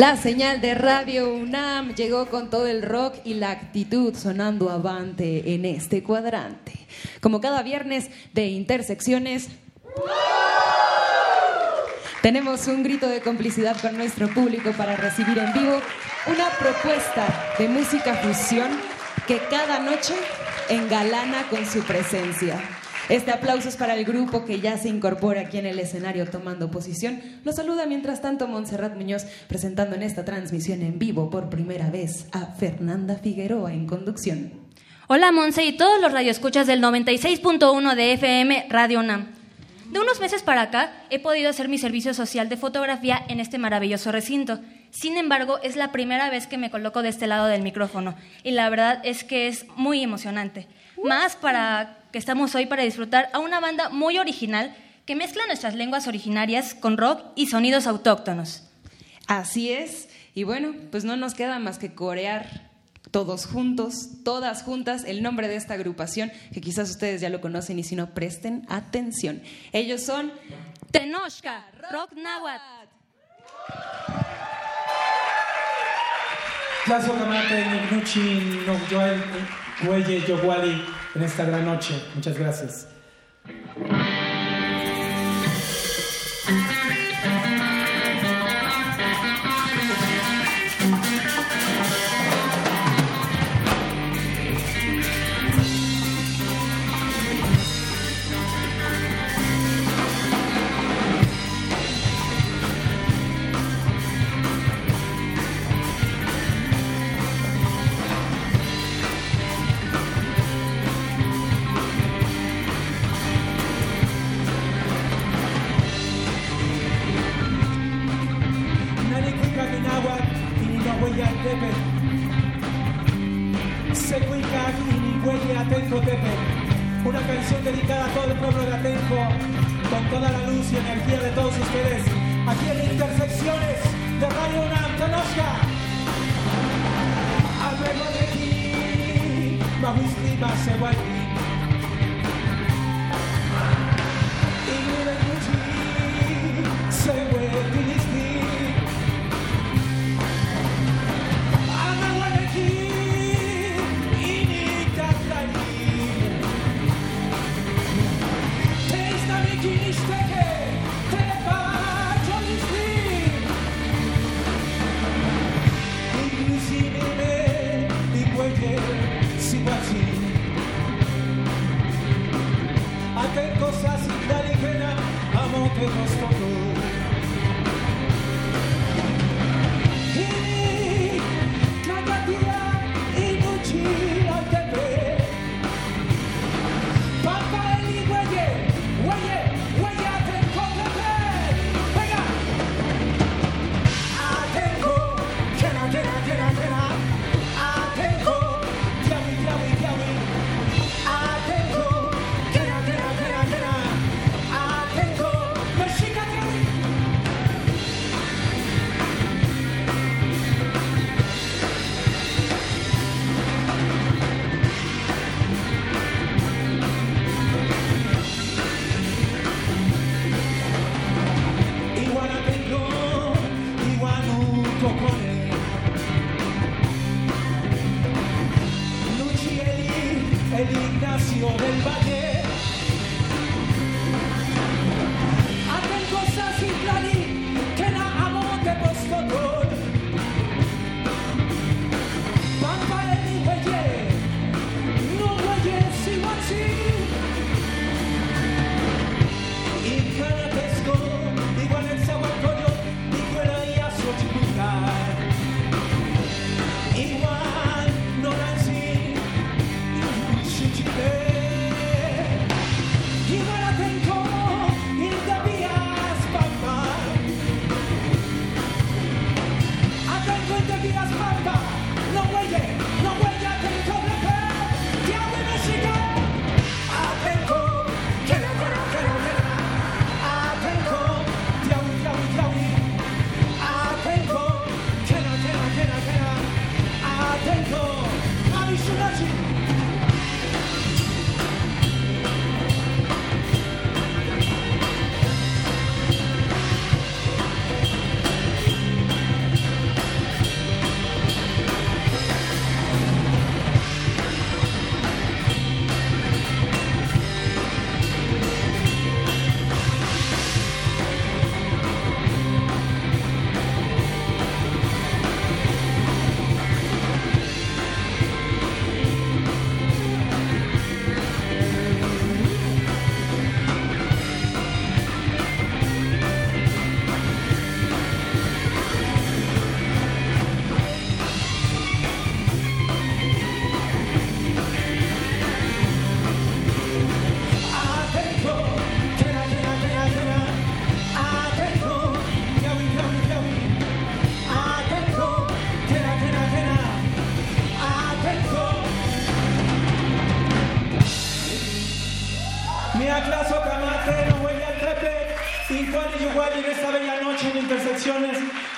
La señal de Radio UNAM llegó con todo el rock y la actitud sonando avante en este cuadrante. Como cada viernes de Intersecciones, tenemos un grito de complicidad con nuestro público para recibir en vivo una propuesta de música fusión que cada noche engalana con su presencia. Este aplauso es para el grupo que ya se incorpora aquí en el escenario tomando posición. Lo saluda mientras tanto Montserrat Muñoz presentando en esta transmisión en vivo por primera vez a Fernanda Figueroa en conducción. Hola Monse y todos los radioescuchas del 96.1 de FM Radio UNAM. De unos meses para acá he podido hacer mi servicio social de fotografía en este maravilloso recinto. Sin embargo, es la primera vez que me coloco de este lado del micrófono y la verdad es que es muy emocionante. Más para que estamos hoy para disfrutar a una banda muy original que mezcla nuestras lenguas originarias con rock y sonidos autóctonos. Así es. Y bueno, pues no nos queda más que corear todos juntos, todas juntas, el nombre de esta agrupación, que quizás ustedes ya lo conocen y si no, presten atención. Ellos son Tenochca, rock. Tlazo Nogyoel, Yowali en esta gran noche. Muchas gracias.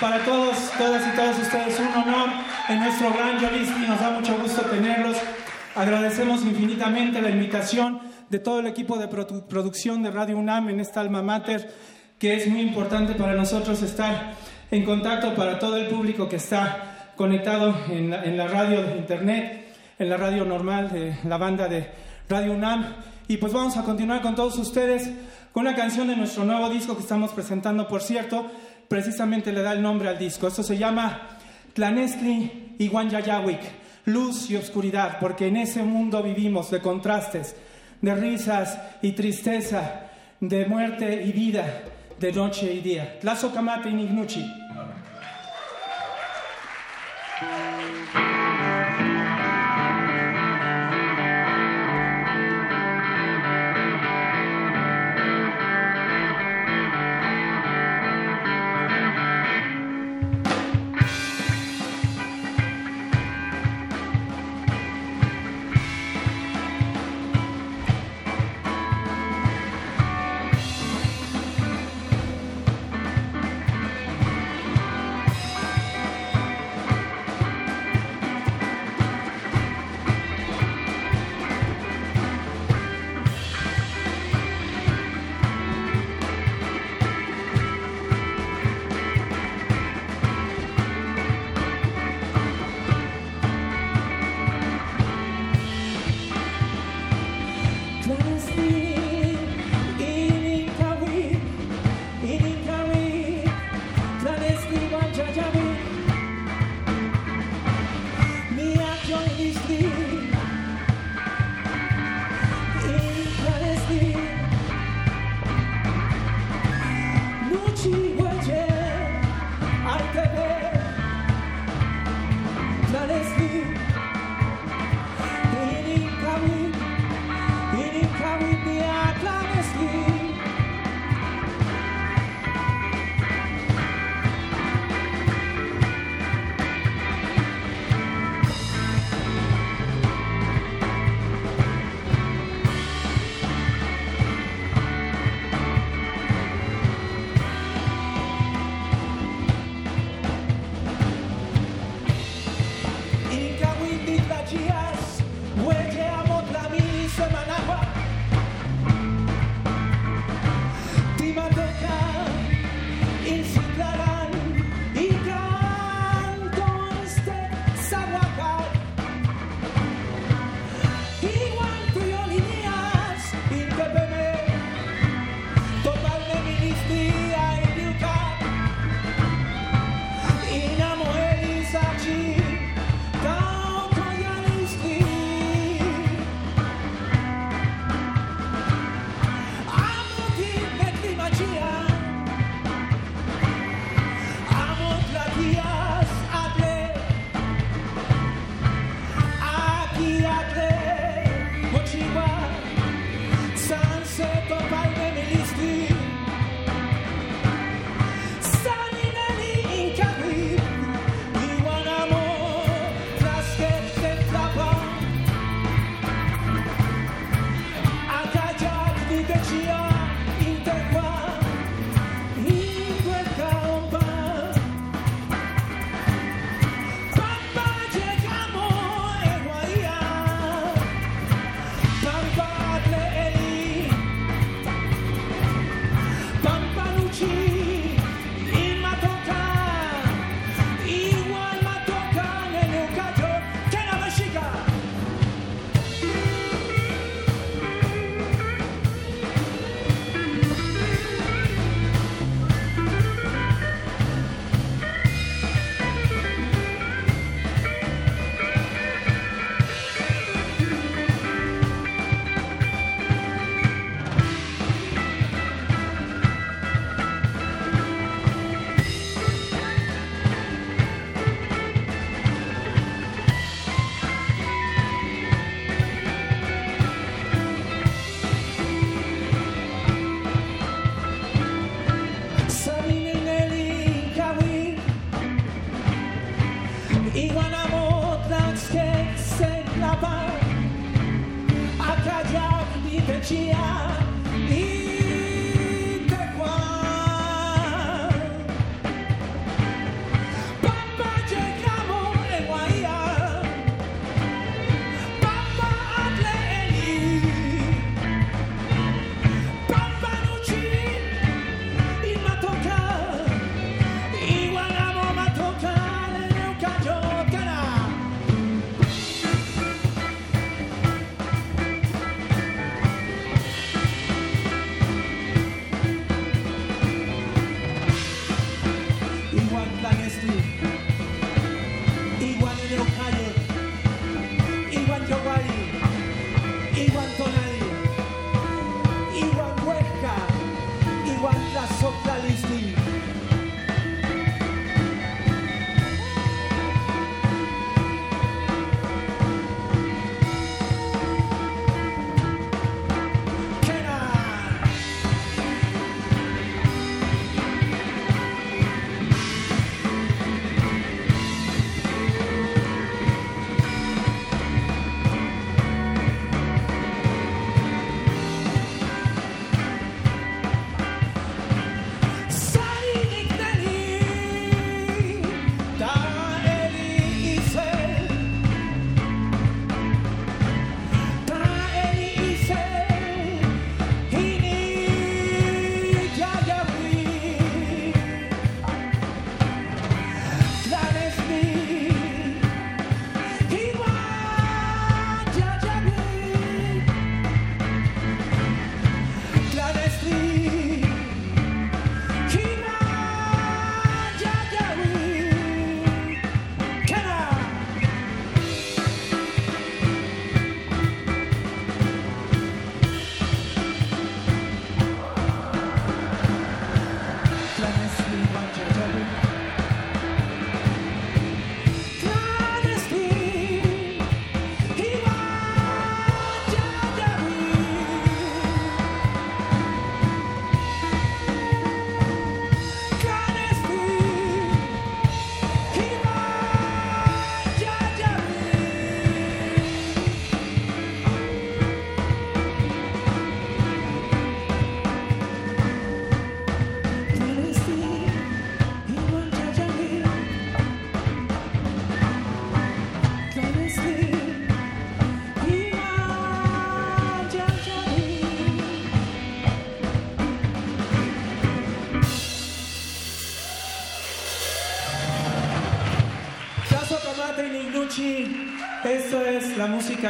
Para todos, todas y todos ustedes un honor en nuestro gran Jolisti. Nos da mucho gusto tenerlos. Agradecemos infinitamente la invitación de todo el equipo de produ- producción de Radio UNAM en esta alma mater, que es muy importante para nosotros estar en contacto para todo el público que está conectado en la, en la radio de internet, en la radio normal de la banda de Radio UNAM. Y pues vamos a continuar con todos ustedes con una canción de nuestro nuevo disco que estamos presentando, por cierto, precisamente le da el nombre al disco. Esto se llama Tlanescli y Guanyayawik, luz y oscuridad, porque en ese mundo vivimos de contrastes, de risas y tristeza, de muerte y vida, de noche y día. Tlazo y Nignuchi.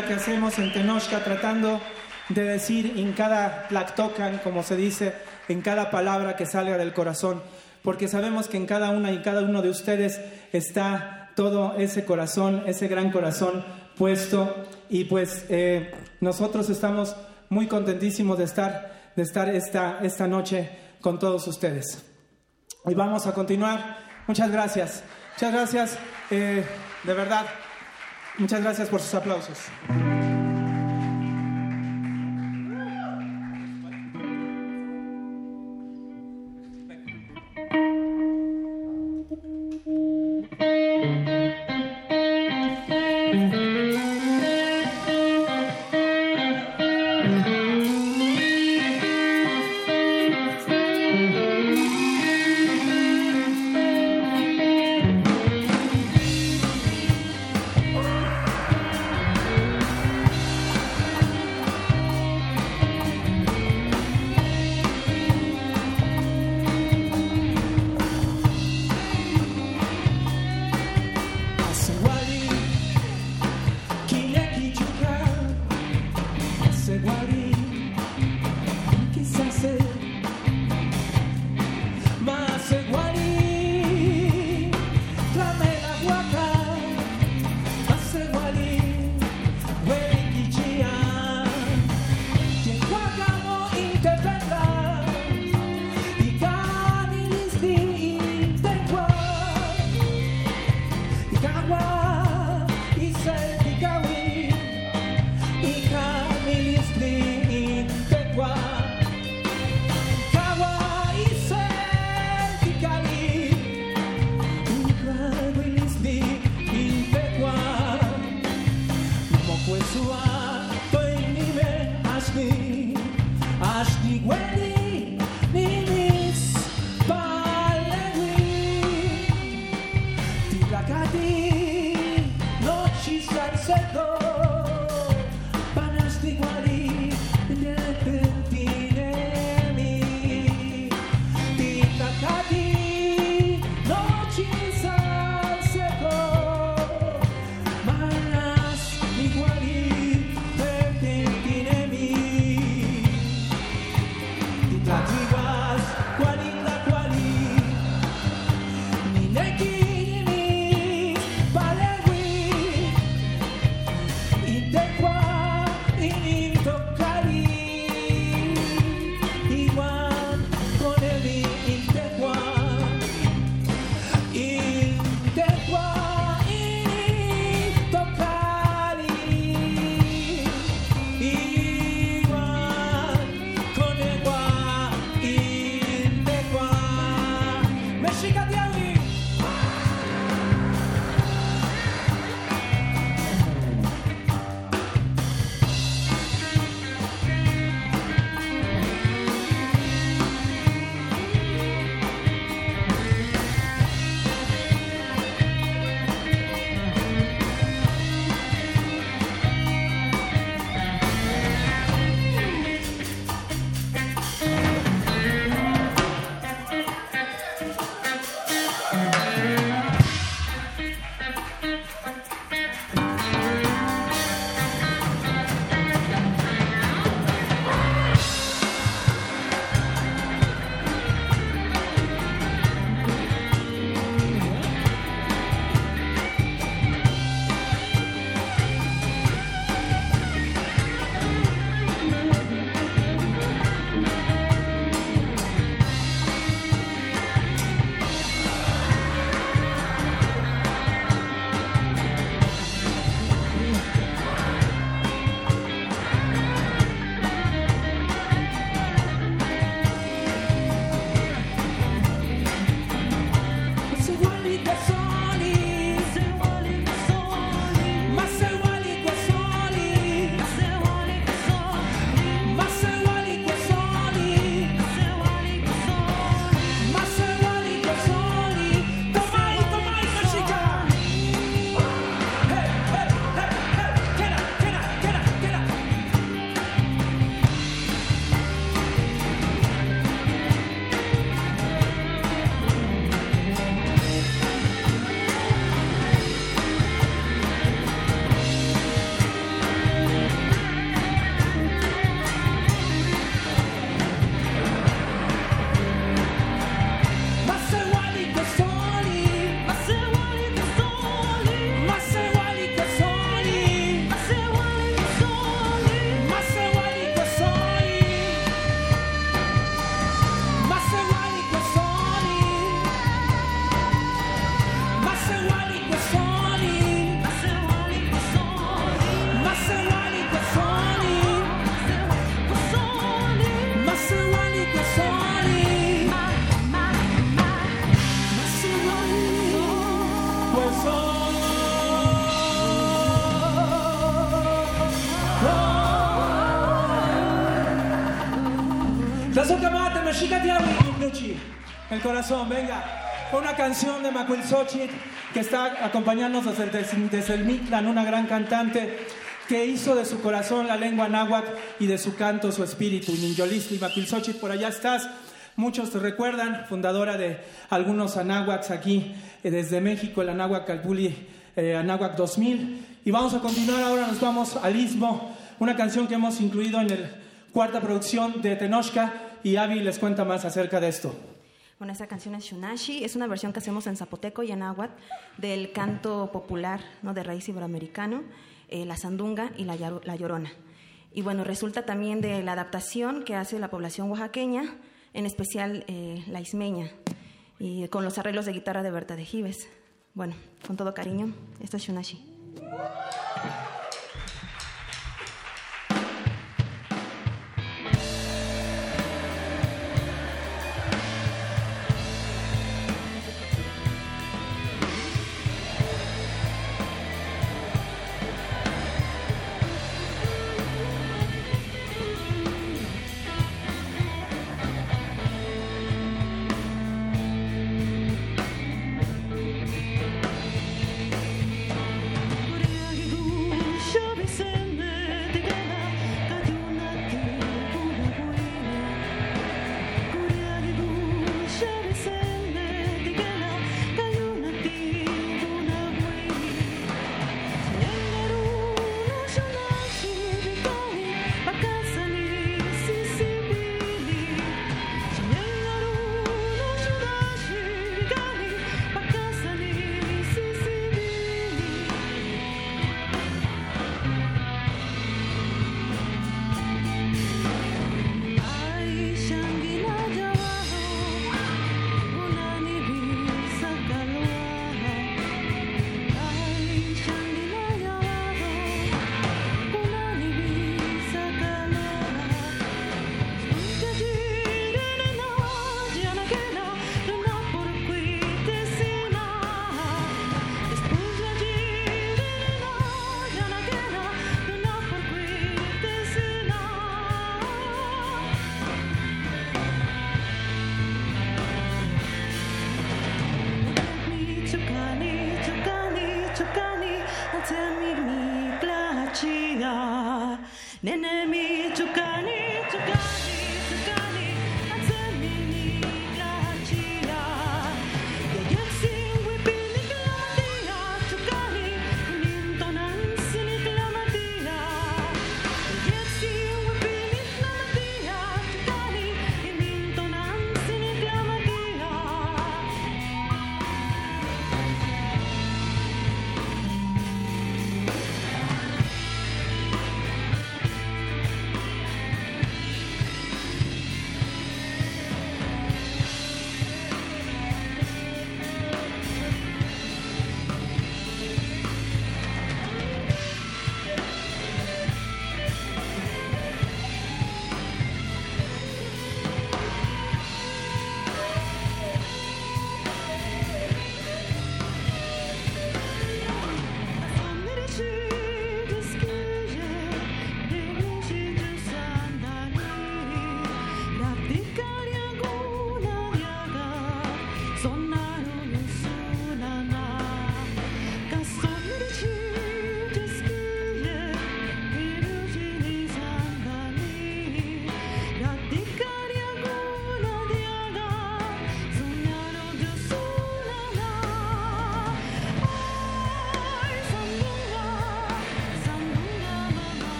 Que hacemos en Tenochca, tratando de decir en cada lactocan, como se dice, en cada palabra que salga del corazón, porque sabemos que en cada una y cada uno de ustedes está todo ese corazón, ese gran corazón puesto, y pues eh, nosotros estamos muy contentísimos de estar, de estar esta, esta noche con todos ustedes. Y vamos a continuar. Muchas gracias. Muchas gracias, eh, de verdad. Muchas gracias por sus aplausos. Venga. Una canción de Macuil Xochitl que está acompañándonos desde, el Mictlán, una gran cantante que hizo de su corazón la lengua náhuatl y de su canto su espíritu. Ninjolistli, Macuil Xochitl, por allá estás. Muchos te recuerdan, fundadora de algunos anáhuacs aquí eh, desde México, el Anáhuac Calpuli eh, Anáhuac 2000. Y vamos a continuar ahora, nos vamos al Istmo, una canción que hemos incluido en la cuarta producción de Tenochca y Avi les cuenta más acerca de esto. Bueno, esta canción es Shunashi, es una versión que hacemos en zapoteco y en náhuatl del canto popular ¿no? de raíz iberoamericano, eh, la sandunga y la, llorona. Y bueno, resulta también de la adaptación que hace la población oaxaqueña, en especial eh, la ismeña, y con los arreglos de guitarra de Berta de Gives. Bueno, con todo cariño, esto es Shunashi.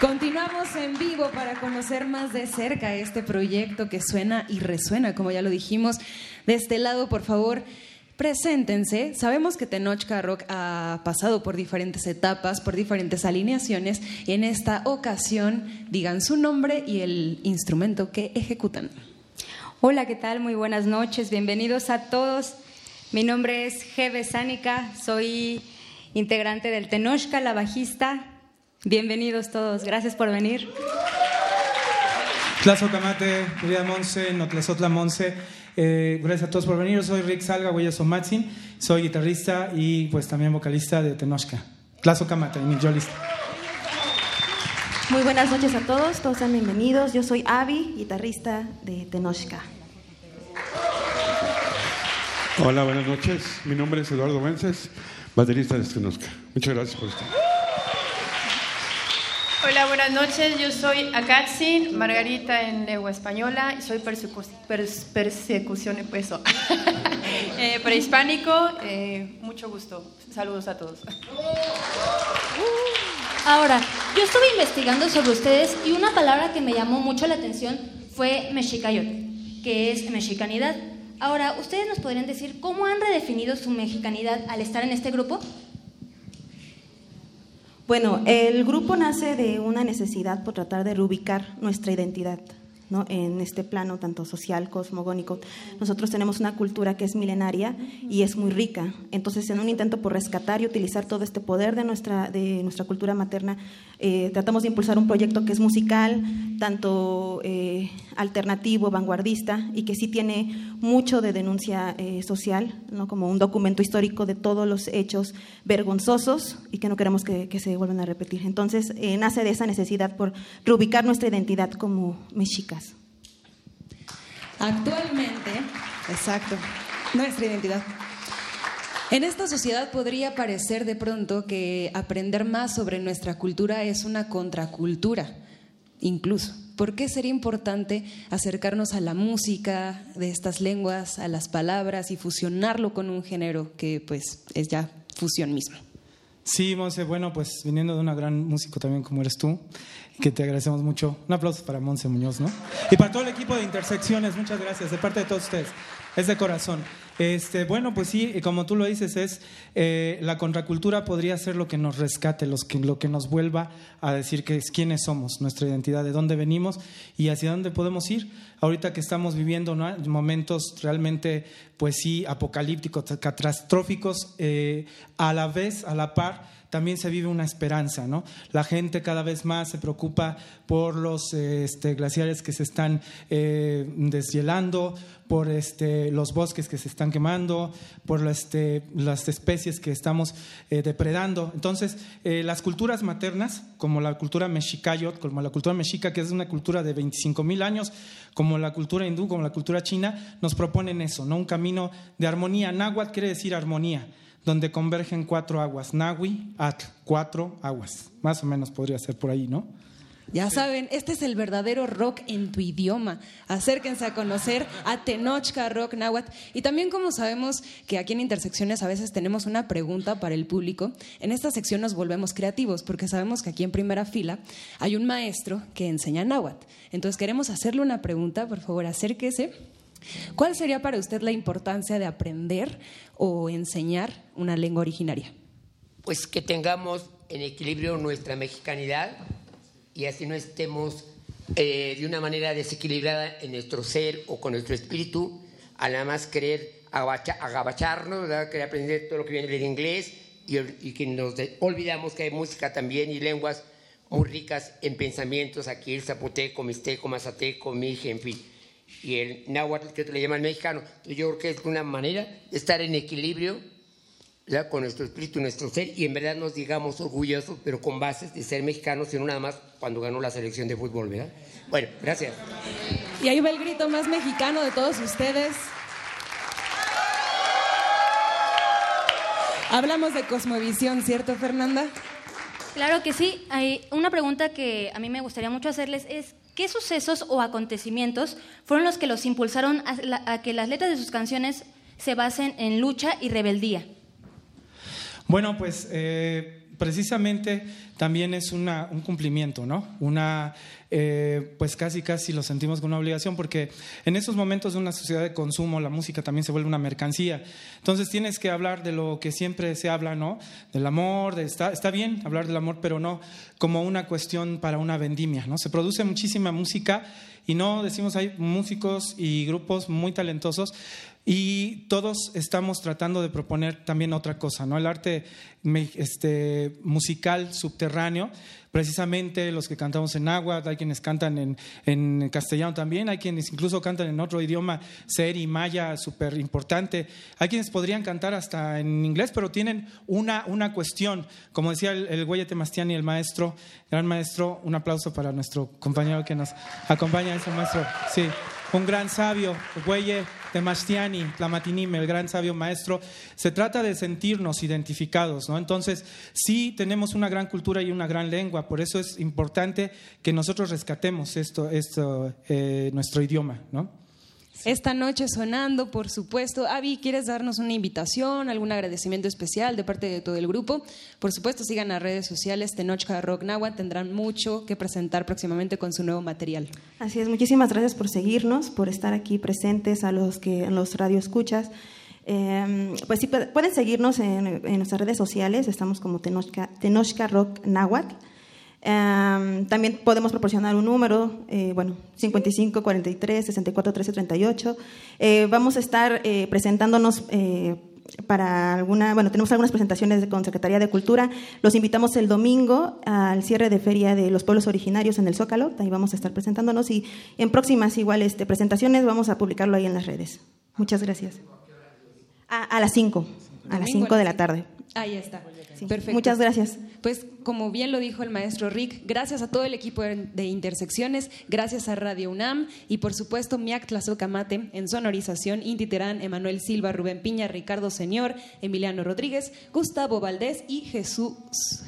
Continuamos en vivo para conocer más de cerca este proyecto que suena y resuena, como ya lo dijimos. De este lado, por favor, preséntense. Sabemos que Tenochca Rock ha pasado por diferentes etapas, por diferentes alineaciones, y en esta ocasión digan su nombre y el instrumento que ejecutan. Hola, ¿qué tal? Muy buenas noches. Bienvenidos a todos. Mi nombre es Jeve Sánica, soy integrante del Tenochca, la bajista Bienvenidos todos, gracias por venir. Tlazo Camate, querida Monse, Notlazotla Monse, eh, gracias a todos por venir. Yo soy Rick Salga, Huella Somatsin, soy guitarrista y pues también vocalista de Tenochca. Tlazo Camate, mi lista. Muy buenas noches a todos, todos sean bienvenidos. Yo soy Avi, guitarrista de Tenochca. Hola, buenas noches. Mi nombre es Eduardo Vences, baterista de Tenochca. Muchas gracias por estar. Hola, buenas noches. Yo soy Akatsin, Margarita en lengua española y soy persecución pues, eh, prehispánico. Eh, mucho gusto. Saludos a todos. Ahora, yo estuve investigando sobre ustedes y una palabra que me llamó mucho la atención fue mexicayot, que es mexicanidad. Ahora, ¿ustedes nos podrían decir cómo han redefinido su mexicanidad al estar en este grupo? Bueno, el grupo nace de una necesidad por tratar de reubicar nuestra identidad. ¿No? en este plano tanto social, cosmogónico. Nosotros tenemos una cultura que es milenaria y es muy rica. Entonces, en un intento por rescatar y utilizar todo este poder de nuestra, de nuestra cultura materna, eh, tratamos de impulsar un proyecto que es musical, tanto eh, alternativo, vanguardista, y que sí tiene mucho de denuncia eh, social, ¿no? como un documento histórico de todos los hechos vergonzosos y que no queremos que, que se vuelvan a repetir. Entonces, nace de esa necesidad por reubicar nuestra identidad como mexica. Actualmente, exacto, nuestra identidad. En esta sociedad podría parecer de pronto que aprender más sobre nuestra cultura es una contracultura, incluso. ¿Por qué sería importante acercarnos a la música de estas lenguas, a las palabras y fusionarlo con un género que pues es ya fusión misma? Sí, Monse, bueno, pues viniendo de una gran músico también como eres tú, que te agradecemos mucho. Un aplauso para Monse Muñoz, ¿no? Y para todo el equipo de Intersecciones, muchas gracias, de parte de todos ustedes. Es de corazón. Este, bueno, pues sí, como tú lo dices, es eh, la contracultura podría ser lo que nos rescate, los que, lo que nos vuelva a decir que es quiénes somos, nuestra identidad, de dónde venimos y hacia dónde podemos ir. Ahorita que estamos viviendo momentos realmente, pues sí, apocalípticos, catastróficos, eh, a la vez, a la par, también se vive una esperanza, ¿no? La gente cada vez más se preocupa por los este, glaciares que se están eh, deshielando, por este, los bosques que se están quemando, por este, las especies que estamos eh, depredando. Entonces, eh, las culturas maternas, como la cultura mexicayot, como la cultura mexica, que es una cultura de 25 mil años, como la cultura hindú, como la cultura china, nos proponen eso, ¿no? Un camino de armonía. Náhuatl quiere decir armonía donde convergen cuatro aguas, Nahui, Atl, cuatro aguas. Más o menos podría ser por ahí, ¿no? Ya saben, este es el verdadero rock en tu idioma. Acérquense a conocer a Tenochca Rock Nahuatl. Y también como sabemos que aquí en Intersecciones a veces tenemos una pregunta para el público, en esta sección nos volvemos creativos porque sabemos que aquí en primera fila hay un maestro que enseña náhuatl. Entonces queremos hacerle una pregunta, por favor acérquese. ¿Cuál sería para usted la importancia de aprender o enseñar una lengua originaria? Pues que tengamos en equilibrio nuestra mexicanidad y así no estemos eh, de una manera desequilibrada en nuestro ser o con nuestro espíritu, a nada más querer agabacharnos, querer aprender todo lo que viene del inglés y, que nos olvidamos que hay música también y lenguas muy ricas en pensamientos, aquí el zapoteco, mixteco, mazateco, mije, en fin y el náhuatl que le llaman mexicano. Yo creo que es una manera de estar en equilibrio con nuestro espíritu, nuestro ser, y en verdad nos digamos orgullosos, pero con bases de ser mexicanos, y no nada más cuando ganó la selección de fútbol, ¿verdad? Bueno, gracias. Y ahí va el grito más mexicano de todos ustedes. Hablamos de cosmovisión, ¿cierto, Fernanda? Claro que sí. Hay una pregunta que a mí me gustaría mucho hacerles es, ¿Qué sucesos o acontecimientos fueron los que los impulsaron a, que las letras de sus canciones se basen en lucha y rebeldía? Bueno, pues eh, precisamente también es un cumplimiento, ¿no? Una, eh, pues casi casi lo sentimos como una obligación porque en esos momentos de una sociedad de consumo la música también se vuelve una mercancía. Entonces tienes que hablar de lo que siempre se habla, ¿no? Del amor, está bien hablar del amor, pero no como una cuestión para una vendimia, ¿no? Se produce muchísima música y no decimos hay músicos y grupos muy talentosos y todos estamos tratando de proponer también otra cosa, ¿no? El arte este, musical subterráneo, precisamente los que cantamos en agua, hay quienes cantan en, en castellano también, hay quienes incluso cantan en otro idioma, seri, maya, súper importante, hay quienes podrían cantar hasta en inglés, pero tienen una, una cuestión, como decía el, el Güey Temastiani, el maestro, gran maestro, un aplauso para nuestro compañero que nos acompaña, ese maestro, sí un gran sabio, Güeye de Mastiani, Plamatinime, el gran sabio maestro. Se trata de sentirnos identificados, ¿no? Entonces, sí tenemos una gran cultura y una gran lengua, por eso es importante que nosotros rescatemos esto, esto eh, nuestro idioma, ¿no? Esta noche sonando, por supuesto. Avi, ¿quieres darnos una invitación, algún agradecimiento especial de parte de todo el grupo? Por supuesto, sigan las redes sociales Tenochca Rock Nahua, tendrán mucho que presentar próximamente con su nuevo material. Así es, muchísimas gracias por seguirnos, por estar aquí presentes a los que en los radio escuchas. Eh, pues sí, pueden seguirnos en, en, nuestras redes sociales, estamos como Tenochca, Tenochca Rock Nahuatl. Um, también podemos proporcionar un número, eh, bueno, 55 43 64 13 38. Eh, vamos a estar eh, presentándonos eh, para alguna, bueno, tenemos algunas presentaciones con Secretaría de Cultura. Los invitamos el domingo al cierre de Feria de los Pueblos Originarios en el Zócalo. Ahí vamos a estar presentándonos y en próximas igual este, presentaciones vamos a publicarlo ahí en las redes. Muchas gracias. A, a las 5, a las 5 de la tarde. Ahí está. Sí. Perfecto. Muchas gracias. Pues como bien lo dijo el maestro Rick, gracias a todo el equipo de Intersecciones, gracias a Radio UNAM y por supuesto Miak Tlazocamate en sonorización, Inti Terán, Emanuel Silva, Rubén Piña, Ricardo Señor, Emiliano Rodríguez, Gustavo Valdés y Jesús